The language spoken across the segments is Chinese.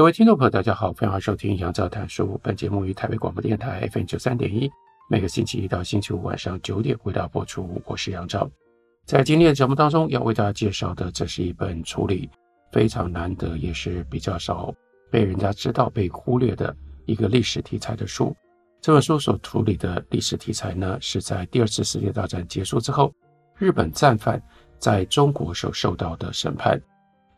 各位听众朋友，大家好，欢迎收听杨照谈书。本节目于台北广播电台 FM 九三点一，每个星期一到星期五晚上九点为大家播出。我是杨照，在今天的节目当中要为大家介绍的，这是一本处理非常难得，也是比较少被人家知道、被忽略的一个历史题材的书。这本书所处理的历史题材呢，是在第二次世界大战结束之后，日本战犯在中国所受到的审判。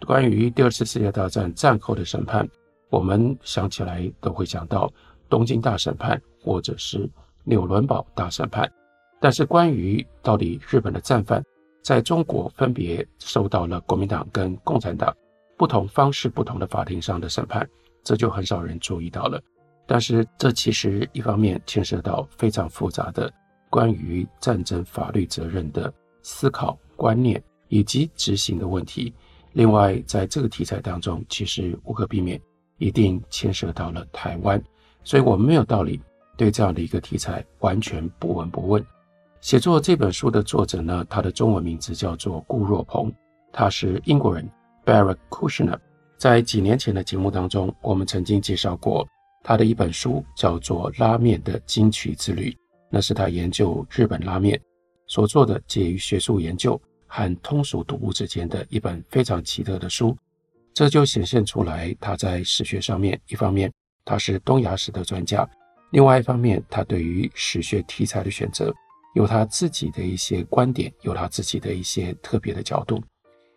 关于第二次世界大战战后的审判，我们想起来都会想到东京大审判或者是纽伦堡大审判。但是关于到底日本的战犯在中国分别受到了国民党跟共产党不同方式、不同的法庭上的审判，这就很少人注意到了。但是这其实一方面牵涉到非常复杂的关于战争法律责任的思考观念以及执行的问题。另外，在这个题材当中，其实无可避免，一定牵涉到了台湾，所以我们没有道理对这样的一个题材完全不闻不问。写作这本书的作者呢，他的中文名字叫做顾若鹏，他是英国人 Barrett Kushner。在几年前的节目当中，我们曾经介绍过他的一本书，叫做《拉面的金曲之旅》，那是他研究日本拉面所做的介于学术研究和通俗读物之间的一本非常奇特的书，这就显现出来他在史学上面，一方面他是东亚史的专家，另外一方面他对于史学题材的选择有他自己的一些观点，有他自己的一些特别的角度。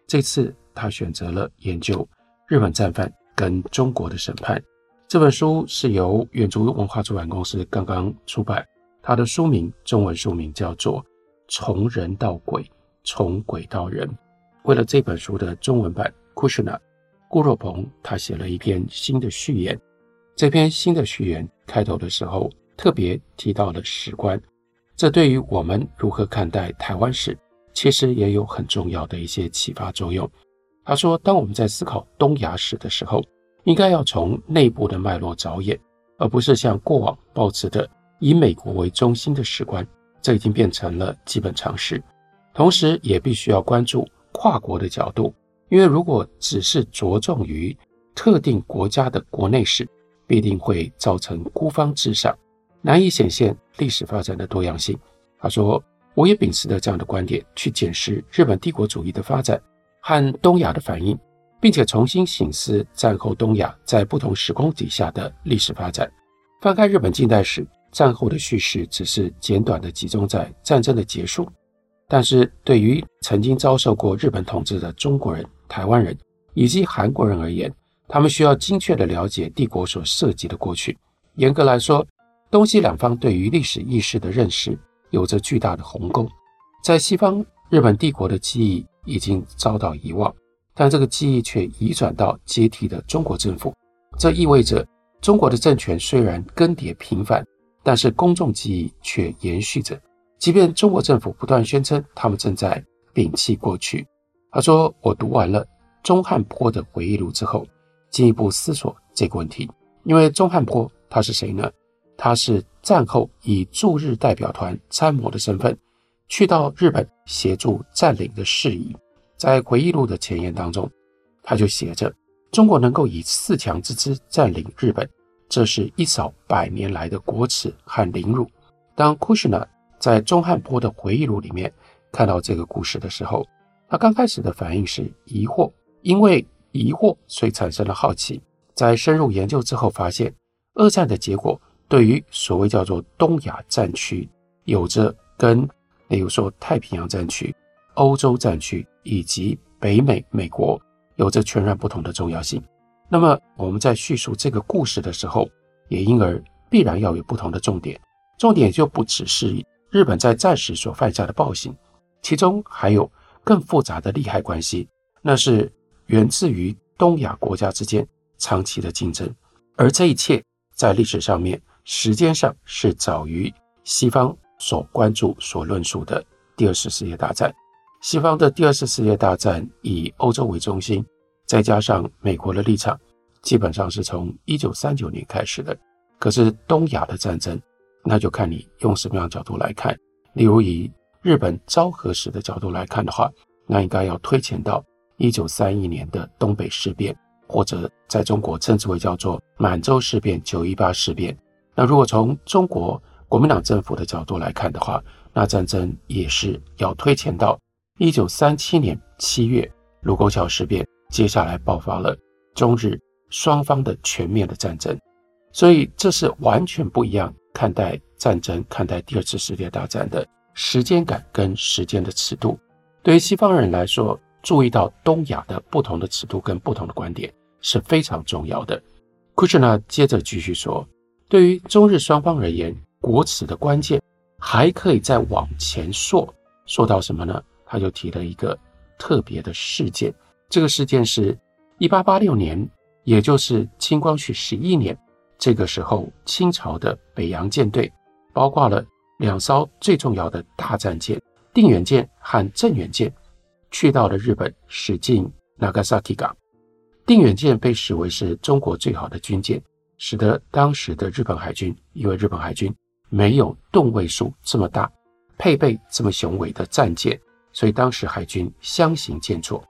这次他选择了研究日本战犯跟中国的审判。这本书是由远足文化出版公司刚刚出版，它的书名中文书名叫做《从人到鬼》。从鬼到人，为了这本书的中文版，Kushner 顾若鹏他写了一篇新的序言。这篇新的序言开头的时候特别提到了史观，这对于我们如何看待台湾史，其实也有很重要的一些启发作用。他说，当我们在思考东亚史的时候，应该要从内部的脉络着眼，而不是像过往抱持的以美国为中心的史观，这已经变成了基本常识。同时，也必须要关注跨国的角度，因为如果只是着重于特定国家的国内史，必定会造成孤芳自赏，难以显现历史发展的多样性。他说：“我也秉持着这样的观点去检视日本帝国主义的发展和东亚的反应，并且重新醒思战后东亚在不同时空底下的历史发展。翻开日本近代史，战后的叙事只是简短的集中在战争的结束。”但是对于曾经遭受过日本统治的中国人、台湾人以及韩国人而言，他们需要精确地了解帝国所涉及的过去。严格来说，东西两方对于历史意识的认识有着巨大的鸿沟。在西方，日本帝国的记忆已经遭到遗忘，但这个记忆却移转到接替的中国政府。这意味着，中国的政权虽然更迭频繁，但是公众记忆却延续着。即便中国政府不断宣称他们正在摒弃过去，他说：“我读完了中汉坡的回忆录之后，进一步思索这个问题。因为中汉坡他是谁呢？他是战后以驻日代表团参谋的身份去到日本协助占领的事宜。在回忆录的前言当中，他就写着：中国能够以四强之姿占领日本，这是一扫百年来的国耻和凌辱。当库什纳。在中汉坡的回忆录里面看到这个故事的时候，他刚开始的反应是疑惑，因为疑惑，所以产生了好奇。在深入研究之后，发现二战的结果对于所谓叫做东亚战区，有着跟例如说太平洋战区、欧洲战区以及北美美国有着全然不同的重要性。那么我们在叙述这个故事的时候，也因而必然要有不同的重点，重点就不只是。日本在战时所犯下的暴行，其中还有更复杂的利害关系，那是源自于东亚国家之间长期的竞争，而这一切在历史上面，时间上是早于西方所关注、所论述的第二次世界大战。西方的第二次世界大战以欧洲为中心，再加上美国的立场，基本上是从一九三九年开始的。可是东亚的战争，那就看你用什么样的角度来看。例如以日本昭和史的角度来看的话，那应该要推前到一九三一年的东北事变，或者在中国称之为叫做满洲事变、九一八事变。那如果从中国国民党政府的角度来看的话，那战争也是要推前到。一九三七年七月，卢沟桥事变，接下来爆发了中日双方的全面的战争，所以这是完全不一样看待战争、看待第二次世界大战的时间感跟时间的尺度。对于西方人来说，注意到东亚的不同的尺度跟不同的观点是非常重要的。库什纳接着继续说，对于中日双方而言，国耻的关键还可以再往前说，说到什么呢？他就提了一个特别的事件，这个事件是1886年，也就是清光绪十一年，这个时候清朝的北洋舰队，包括了两艘最重要的大战舰定远舰和镇远舰，去到了日本，驶进 Nagasaki 港。定远舰被视为是中国最好的军舰，使得当时的日本海军，因为日本海军没有吨位数这么大，配备这么雄伟的战舰。所以当时海军相形见绌，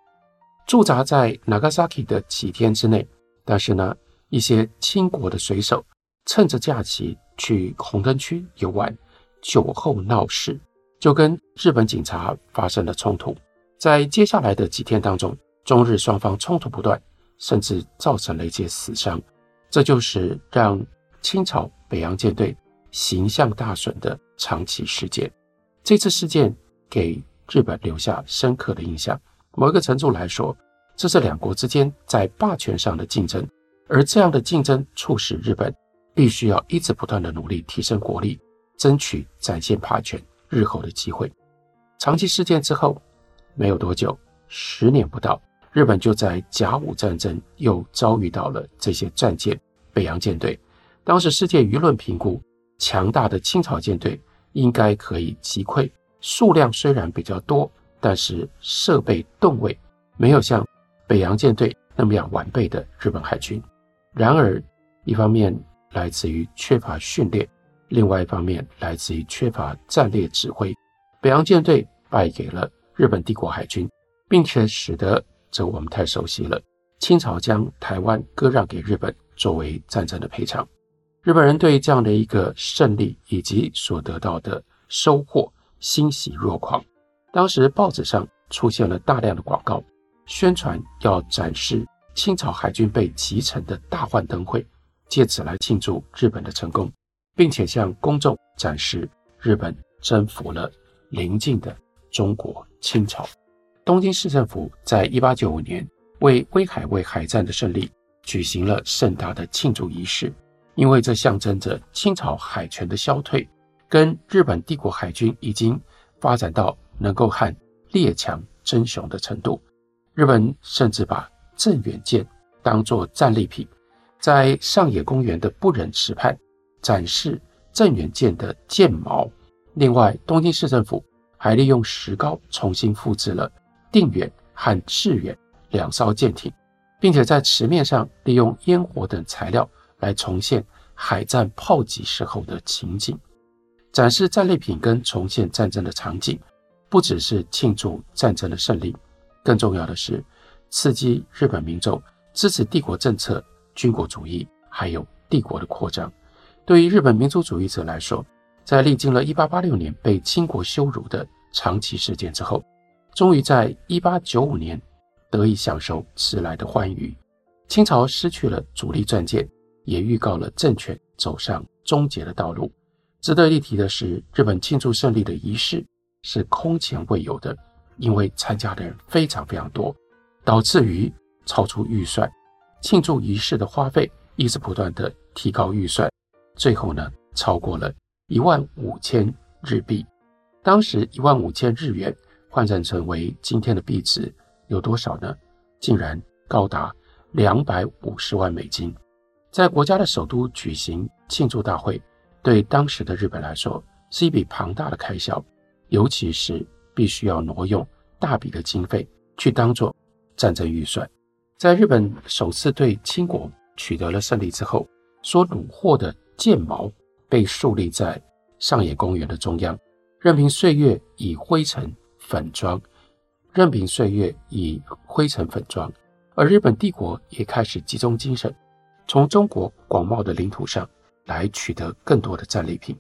驻扎在 Nagasaki 的几天之内，但是呢，一些清国的水手趁着假期去红灯区游玩，酒后闹事，就跟日本警察发生了冲突。在接下来的几天当中，中日双方冲突不断，甚至造成了一些死伤，这就是让清朝北洋舰队形象大损的长崎事件。这次事件给日本留下深刻的印象。某一个程度来说，这是两国之间在霸权上的竞争，而这样的竞争促使日本必须要一直不断的努力提升国力，争取展现霸权日后的机会。长崎事件之后没有多久，十年不到，日本就在甲午战争又遭遇到了这些战舰北洋舰队。当时世界舆论评估，强大的清朝舰队应该可以击溃。数量虽然比较多，但是设备吨位没有像北洋舰队那么样完备的日本海军。然而，一方面来自于缺乏训练，另外一方面来自于缺乏战略指挥，北洋舰队败给了日本帝国海军，并且使得这我们太熟悉了，清朝将台湾割让给日本作为战争的赔偿。日本人对这样的一个胜利以及所得到的收获。欣喜若狂，当时报纸上出现了大量的广告，宣传要展示清朝海军被击沉的大幻灯会，借此来庆祝日本的成功，并且向公众展示日本征服了邻近的中国清朝。东京市政府在一八九五年为威海卫海战的胜利举行了盛大的庆祝仪式，因为这象征着清朝海权的消退。跟日本帝国海军已经发展到能够和列强争雄的程度，日本甚至把镇远舰当作战利品，在上野公园的不忍池畔展示镇远舰的舰锚。另外，东京市政府还利用石膏重新复制了定远和致远两艘舰艇，并且在池面上利用烟火等材料来重现海战炮击时候的情景。展示战利品跟重现战争的场景，不只是庆祝战争的胜利，更重要的是刺激日本民众支持帝国政策、军国主义，还有帝国的扩张。对于日本民族主义者来说，在历经了1886年被清国羞辱的长崎事件之后，终于在1895年得以享受迟来的欢愉。清朝失去了主力战舰，也预告了政权走上终结的道路。值得一提的是，日本庆祝胜利的仪式是空前未有的，因为参加的人非常非常多，导致于超出预算。庆祝仪式的花费一直不断的提高预算，最后呢，超过了一万五千日币。当时一万五千日元换算成为今天的币值有多少呢？竟然高达两百五十万美金，在国家的首都举行庆祝大会，对当时的日本来说是一笔庞大的开销，尤其是必须要挪用大笔的经费去当做战争预算。在日本首次对清国取得了胜利之后，所虏获的剑矛被竖立在上野公园的中央，任凭岁月以灰尘粉装。任凭岁月以灰尘粉装，而日本帝国也开始集中精神，从中国广袤的领土上来取得更多的战利品。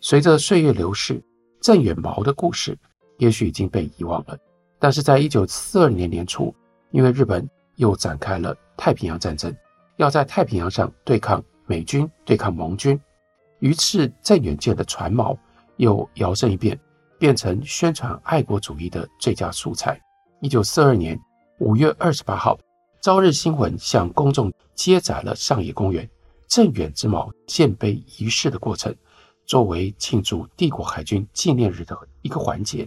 随着岁月流逝，镇远矛的故事也许已经被遗忘了。但是在一九四二年年初，因为日本又展开了太平洋战争，要在太平洋上对抗美军、对抗盟军，于是镇远舰的船锚又摇身一变。变成宣传爱国主义的最佳素材。一九四二年五月二十八号，朝日新闻向公众接载了上野公园镇远之锚建碑仪式的过程，作为庆祝帝国海军纪念日的一个环节。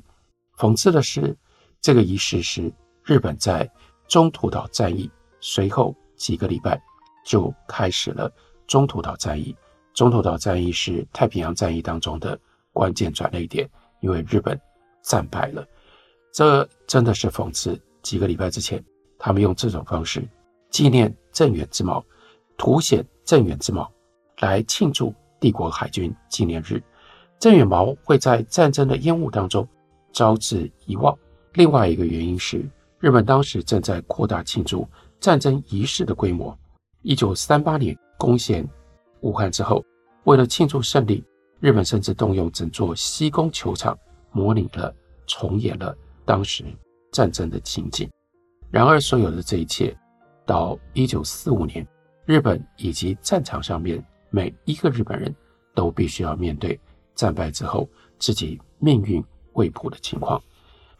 讽刺的是，这个仪式是日本在中途岛战役随后几个礼拜就开始了中途岛战役。中途岛战役是太平洋战役当中的关键转捩点。因为日本战败了，这真的是讽刺。几个礼拜之前，他们用这种方式纪念镇远之矛，凸显镇远之矛，来庆祝帝国海军纪念日。镇远矛会在战争的烟雾当中招致遗忘。另外一个原因是，日本当时正在扩大庆祝战争仪式的规模。一九三八年攻陷武汉之后，为了庆祝胜利。日本甚至动用整座西宫球场，模拟了、重演了当时战争的情景。然而，所有的这一切，到一九四五年，日本以及战场上面每一个日本人都必须要面对战败之后自己命运未卜的情况。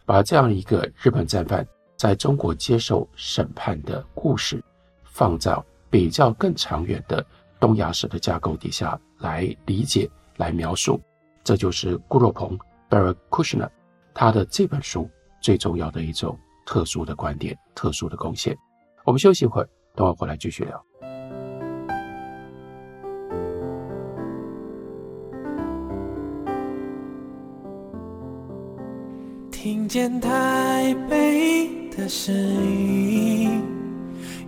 把这样一个日本战犯在中国接受审判的故事，放在比较更长远的东亚史的架构底下来理解。来描述，这就是顾若鹏 b a r r Kushner） 他的这本书最重要的一种特殊的观点、特殊的贡献。我们休息一会儿，等会儿回来继续聊。听见台北的声音，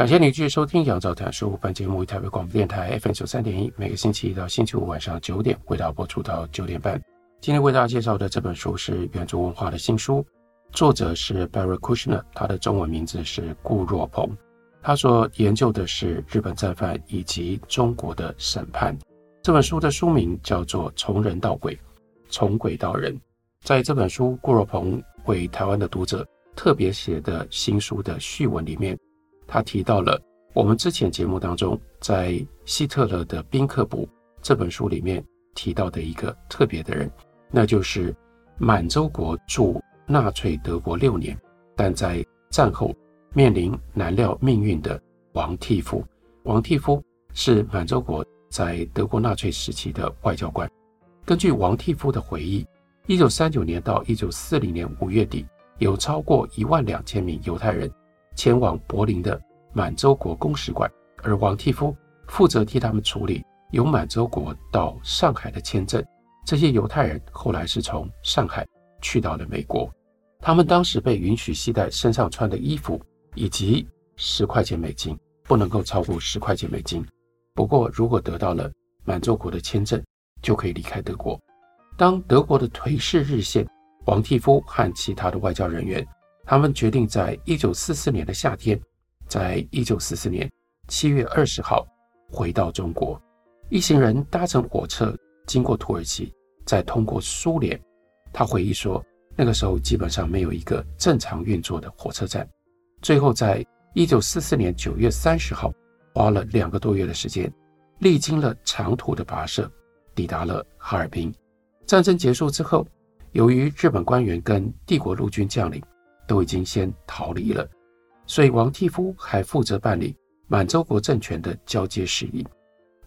感谢您继续收听《杨照谈书》本节目，为台北广播电台 FM 九三点一，每个星期一到星期五晚上九点，为大家播出到九点半。今天为大家介绍的这本书是远足文化的新书，作者是 Barry Kushner，他的中文名字是顾若鹏。他所研究的是日本战犯以及中国的审判。这本书的书名叫做《从人到鬼，从鬼到人》。在这本书，顾若鹏为台湾的读者特别写的新书的序文里面。他提到了我们之前节目当中，在希特勒的宾客簿这本书里面提到的一个特别的人，那就是满洲国驻纳粹德国六年，但在战后面临难料命运的王替夫。王替夫是满洲国在德国纳粹时期的外交官。根据王替夫的回忆，一九三九年到一九四零年五月底，有超过一万两千名犹太人。前往柏林的满洲国公使馆，而王替夫负责替他们处理由满洲国到上海的签证。这些犹太人后来是从上海去到了美国，他们当时被允许携带身上穿的衣服以及十块钱美金，不能够超过十块钱美金。不过，如果得到了满洲国的签证，就可以离开德国。当德国的颓势日现，王替夫和其他的外交人员。他们决定在一九四四年的夏天，在一九四四年七月二十号回到中国。一行人搭乘火车经过土耳其，再通过苏联。他回忆说，那个时候基本上没有一个正常运作的火车站。最后，在一九四四年九月三十号，花了两个多月的时间，历经了长途的跋涉，抵达了哈尔滨。战争结束之后，由于日本官员跟帝国陆军将领都已经先逃离了，所以王替夫还负责办理满洲国政权的交接事宜。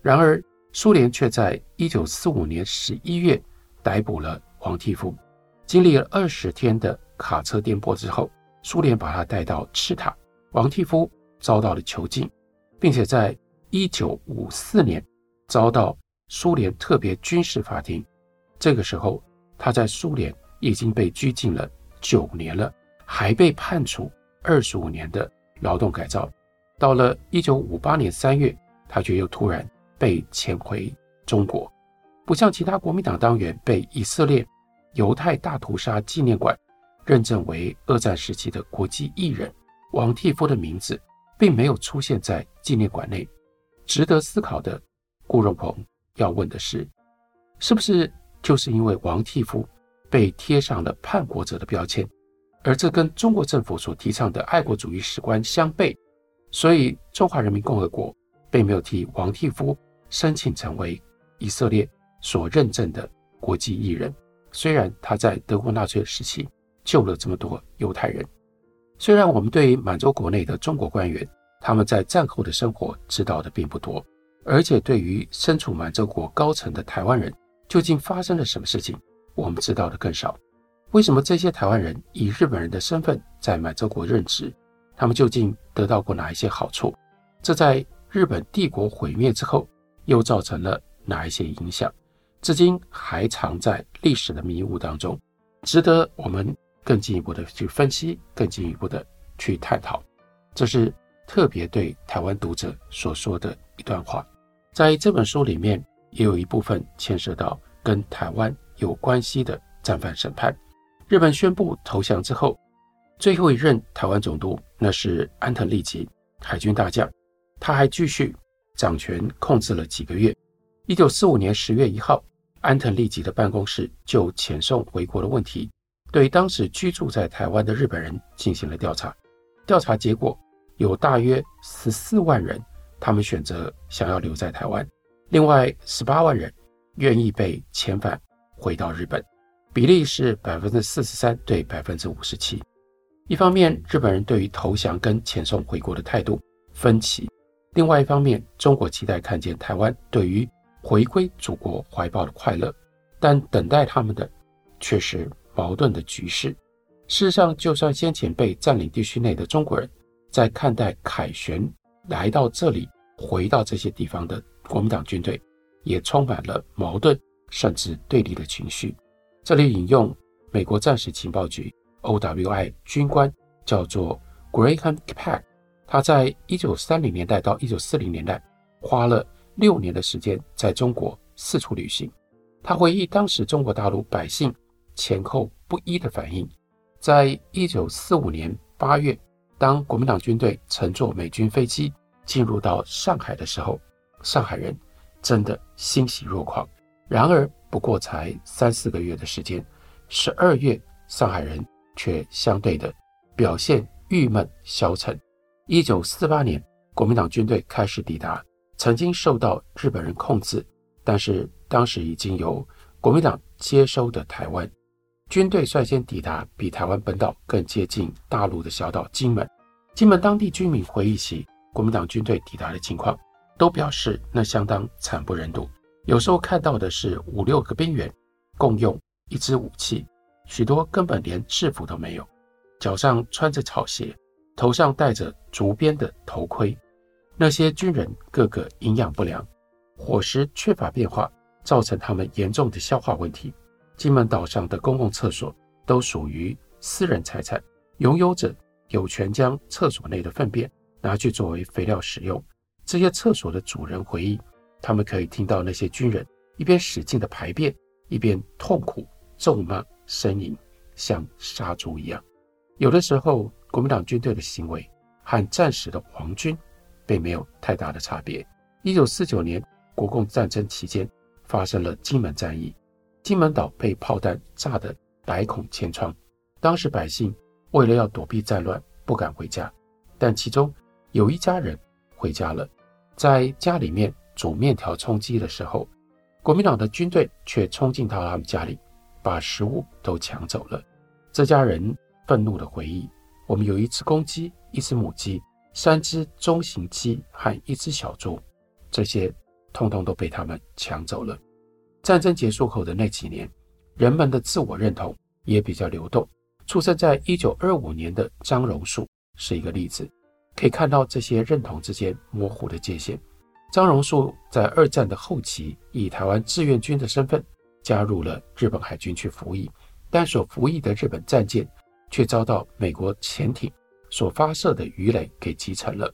然而，苏联却在一九四五年十一月逮捕了王替夫。经历了二十天的卡车颠簸之后，苏联把他带到赤塔。王替夫遭到了囚禁，并且在一九五四年遭到苏联特别军事法庭。这个时候，他在苏联已经被拘禁了九年了，还被判处二十五年的劳动改造。到了一九五八年三月，他却又突然被遣回中国。不像其他国民党党员被以色列犹太大屠杀纪念馆认证为二战时期的国际艺人，王替夫的名字并没有出现在纪念馆内。值得思考的，顾荣鹏要问的是，是不是？就是因为王替夫被贴上了叛国者的标签，而这跟中国政府所提倡的爱国主义史观相悖，所以中华人民共和国并没有替王替夫申请成为以色列所认证的国际艺人。虽然他在德国纳粹时期救了这么多犹太人，虽然我们对于满洲国内的中国官员他们在战后的生活知道的并不多，而且对于身处满洲国高层的台湾人，究竟发生了什么事情？我们知道的更少。为什么这些台湾人以日本人的身份在满洲国任职？他们究竟得到过哪一些好处？这在日本帝国毁灭之后，又造成了哪一些影响？至今还藏在历史的迷雾当中，值得我们更进一步的去分析，更进一步的去探讨。这是特别对台湾读者所说的一段话，在这本书里面。也有一部分牵涉到跟台湾有关系的战犯审判。日本宣布投降之后，最后一任台湾总督那是安藤利吉，海军大将，他还继续掌权控制了几个月。一九四五年十月一号，安藤利吉的办公室就遣送回国的问题，对当时居住在台湾的日本人进行了调查。调查结果有大约十四万人，他们选择想要留在台湾。另外，十八万人愿意被遣返回到日本，比例是百分之四十三对百分之五十七。一方面，日本人对于投降跟遣送回国的态度分歧；另外一方面，中国期待看见台湾对于回归祖国怀抱的快乐，但等待他们的却是矛盾的局势。事实上，就算先前被占领地区内的中国人，在看待凯旋来到这里，回到这些地方的。国民党军队也充满了矛盾甚至对立的情绪。这里引用美国战时情报局 OWI 军官叫做 Graham Peck，他在一九三零年代到一九四零年代花了六年的时间在中国四处旅行。他回忆当时中国大陆百姓前后不一的反应。在一九四五年八月，当国民党军队乘坐美军飞机进入到上海的时候。上海人真的欣喜若狂，然而不过才三四个月的时间，十二月上海人却相对的表现郁闷消沉。一九四八年，国民党军队开始抵达曾经受到日本人控制，但是当时已经由国民党接收的台湾。军队率先抵达比台湾本岛更接近大陆的小岛金门。金门当地居民回忆起国民党军队抵达的情况。都表示那相当惨不忍睹。有时候看到的是五六个兵员共用一支武器，许多根本连制服都没有，脚上穿着草鞋，头上戴着竹编的头盔。那些军人个个营养不良，伙食缺乏变化，造成他们严重的消化问题。金门岛上的公共厕所都属于私人财产，拥有者有权将厕所内的粪便拿去作为肥料使用。这些厕所的主人回忆，他们可以听到那些军人一边使劲的排便，一边痛苦咒骂呻吟，像杀猪一样。有的时候，国民党军队的行为和战时的皇军并没有太大的差别。一九四九年，国共战争期间发生了金门战役，金门岛被炮弹炸得百孔千疮，当时百姓为了要躲避战乱，不敢回家，但其中有一家人回家了，在家里面煮面条充饥的时候，国民党的军队却冲进到他们家里，把食物都抢走了。这家人愤怒地回忆：我们有一只公鸡，一只母鸡，三只中型鸡和一只小猪，这些通通都被他们抢走了。战争结束后的那几年，人们的自我认同也比较流动。出生在一九二五年的张荣树是一个例子，可以看到这些认同之间模糊的界限。张荣树在二战的后期，以台湾志愿军的身份加入了日本海军去服役，但所服役的日本战舰却遭到美国潜艇所发射的鱼雷给击沉了，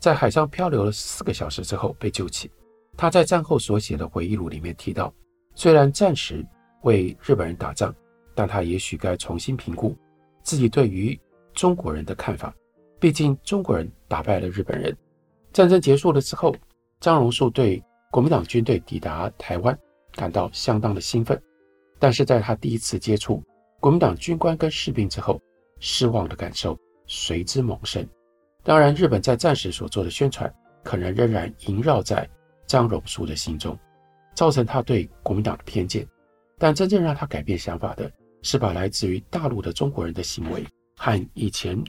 在海上漂流了四个小时之后被救起。他在战后所写的回忆录里面提到，虽然战时为日本人打仗，但他也许该重新评估自己对于中国人的看法。毕竟中国人打败了日本人。战争结束了之后，张荣树对国民党军队抵达台湾感到相当的兴奋，但是在他第一次接触国民党军官跟士兵之后，失望的感受随之萌生。当然，日本在战时所做的宣传，可能仍然萦绕在张荣树的心中，造成他对国民党的偏见。但真正让他改变想法的，是把来自于大陆的中国人的行为和以前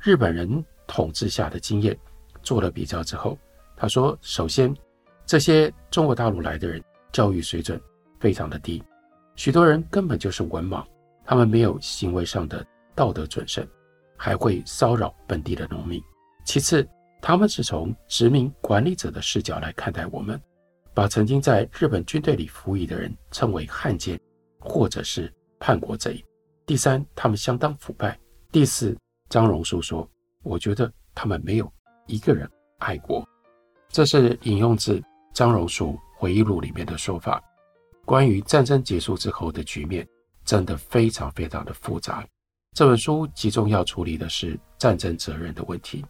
日本人统治下的经验做了比较之后，他说：“首先，这些中国大陆来的人教育水准非常的低，许多人根本就是文盲，他们没有行为上的道德准绳，还会骚扰本地的农民。其次，他们是从殖民管理者的视角来看待我们，把曾经在日本军队里服役的人称为汉奸，或者是叛国贼。第三，他们相当腐败。第四，张荣树说：“我觉得他们没有一个人爱国。”这是引用自张荣树回忆录里面的说法。关于战争结束之后的局面，真的非常非常的复杂。这本书集中要处理的是战争责任的问题。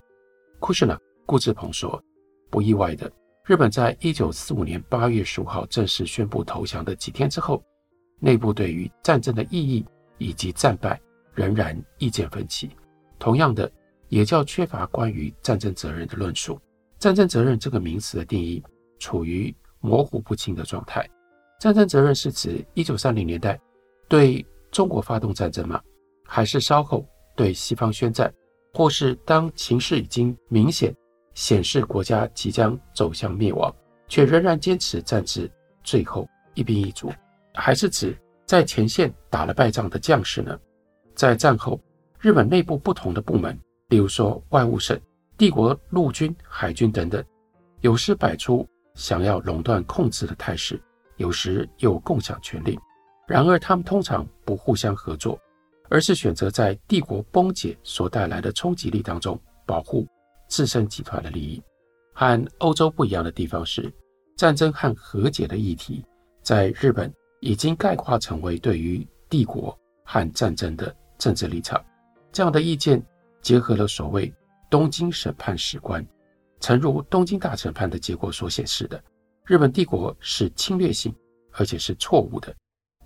库什纳顾志鹏说：“不意外的，日本在一九四五年八月十五号正式宣布投降的几天之后，内部对于战争的意义以及战败仍然意见分歧。同样的，也较缺乏关于战争责任的论述。战争责任这个名词的定义处于模糊不清的状态。战争责任是指一九三零年代对中国发动战争吗？还是稍后对西方宣战？”或是当情势已经明显显示国家即将走向灭亡，却仍然坚持战至最后一兵一卒，还是指在前线打了败仗的将士呢？在战后，日本内部不同的部门，例如说外务省、帝国陆军、海军等等，有时摆出想要垄断控制的态势，有时又共享权力。然而，他们通常不互相合作。而是选择在帝国崩解所带来的冲击力当中保护自身集团的利益。和欧洲不一样的地方是，战争和和解的议题在日本已经概括成为对于帝国和战争的政治立场。这样的意见结合了所谓东京审判史观，诚如东京大审判的结果所显示的，日本帝国是侵略性而且是错误的。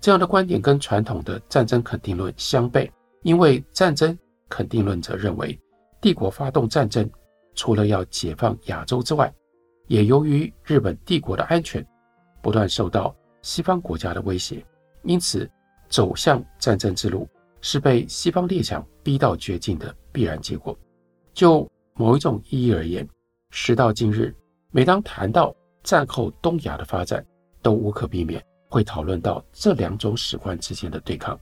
这样的观点跟传统的战争肯定论相悖，因为战争肯定论者认为，帝国发动战争除了要解放亚洲之外，也由于日本帝国的安全不断受到西方国家的威胁，因此走向战争之路是被西方列强逼到绝境的必然结果。就某一种意义而言，时到今日，每当谈到战后东亚的发展，都无可避免。会讨论到这两种史观之间的对抗。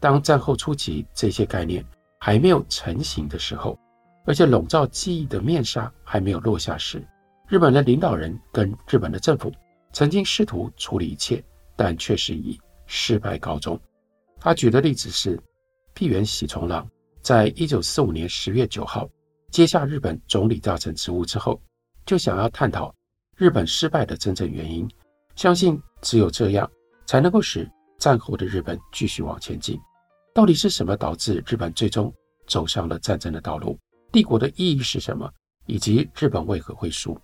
当战后初期这些概念还没有成型的时候，而且笼罩记忆的面纱还没有落下时，日本的领导人跟日本的政府曾经试图处理一切，但却是以失败告终。他举的例子是，萩原喜重郎在一九四五年十月九号接下日本总理大臣职务之后，就想要探讨日本失败的真正原因。相信只有这样，才能够使战后的日本继续往前进。到底是什么导致日本最终走上了战争的道路？帝国的意义是什么？以及日本为何会输？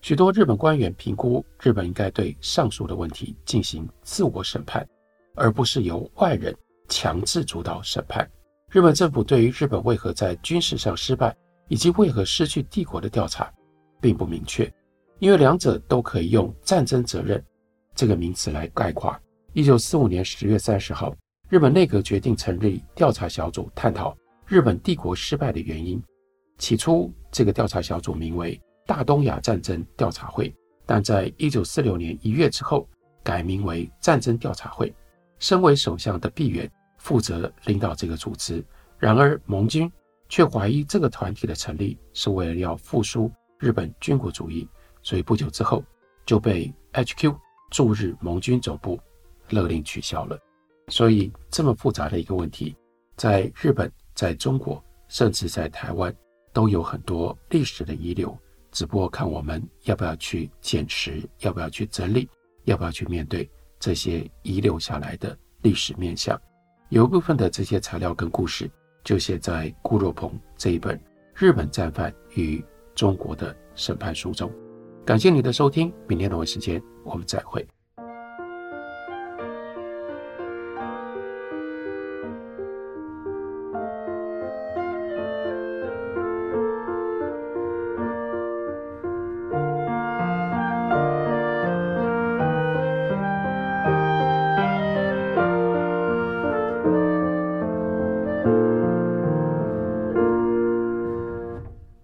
许多日本官员评估，日本应该对上述的问题进行自我审判，而不是由外人强制主导审判。日本政府对于日本为何在军事上失败以及为何失去帝国的调查并不明确，因为两者都可以用战争责任这个名词来概括。一九四五年十月三十号，日本内阁决定成立调查小组，探讨日本帝国失败的原因。起初，这个调查小组名为大东亚战争调查会，但在一九四六年一月之后，改名为战争调查会。身为首相的碧原负责领导这个组织。然而，盟军却怀疑这个团体的成立是为了要复苏日本军国主义，所以不久之后就被 HQ 驻日盟军总部。勒令取消了，所以这么复杂的一个问题，在日本、在中国，甚至在台湾，都有很多历史的遗留。只不过看我们要不要去捡拾，要不要去整理，要不要去面对这些遗留下来的历史面相。有一部分的这些材料跟故事，就写在顾若鹏这一本《日本战犯与中国的审判》书中。感谢你的收听，明天同一时间我们再会。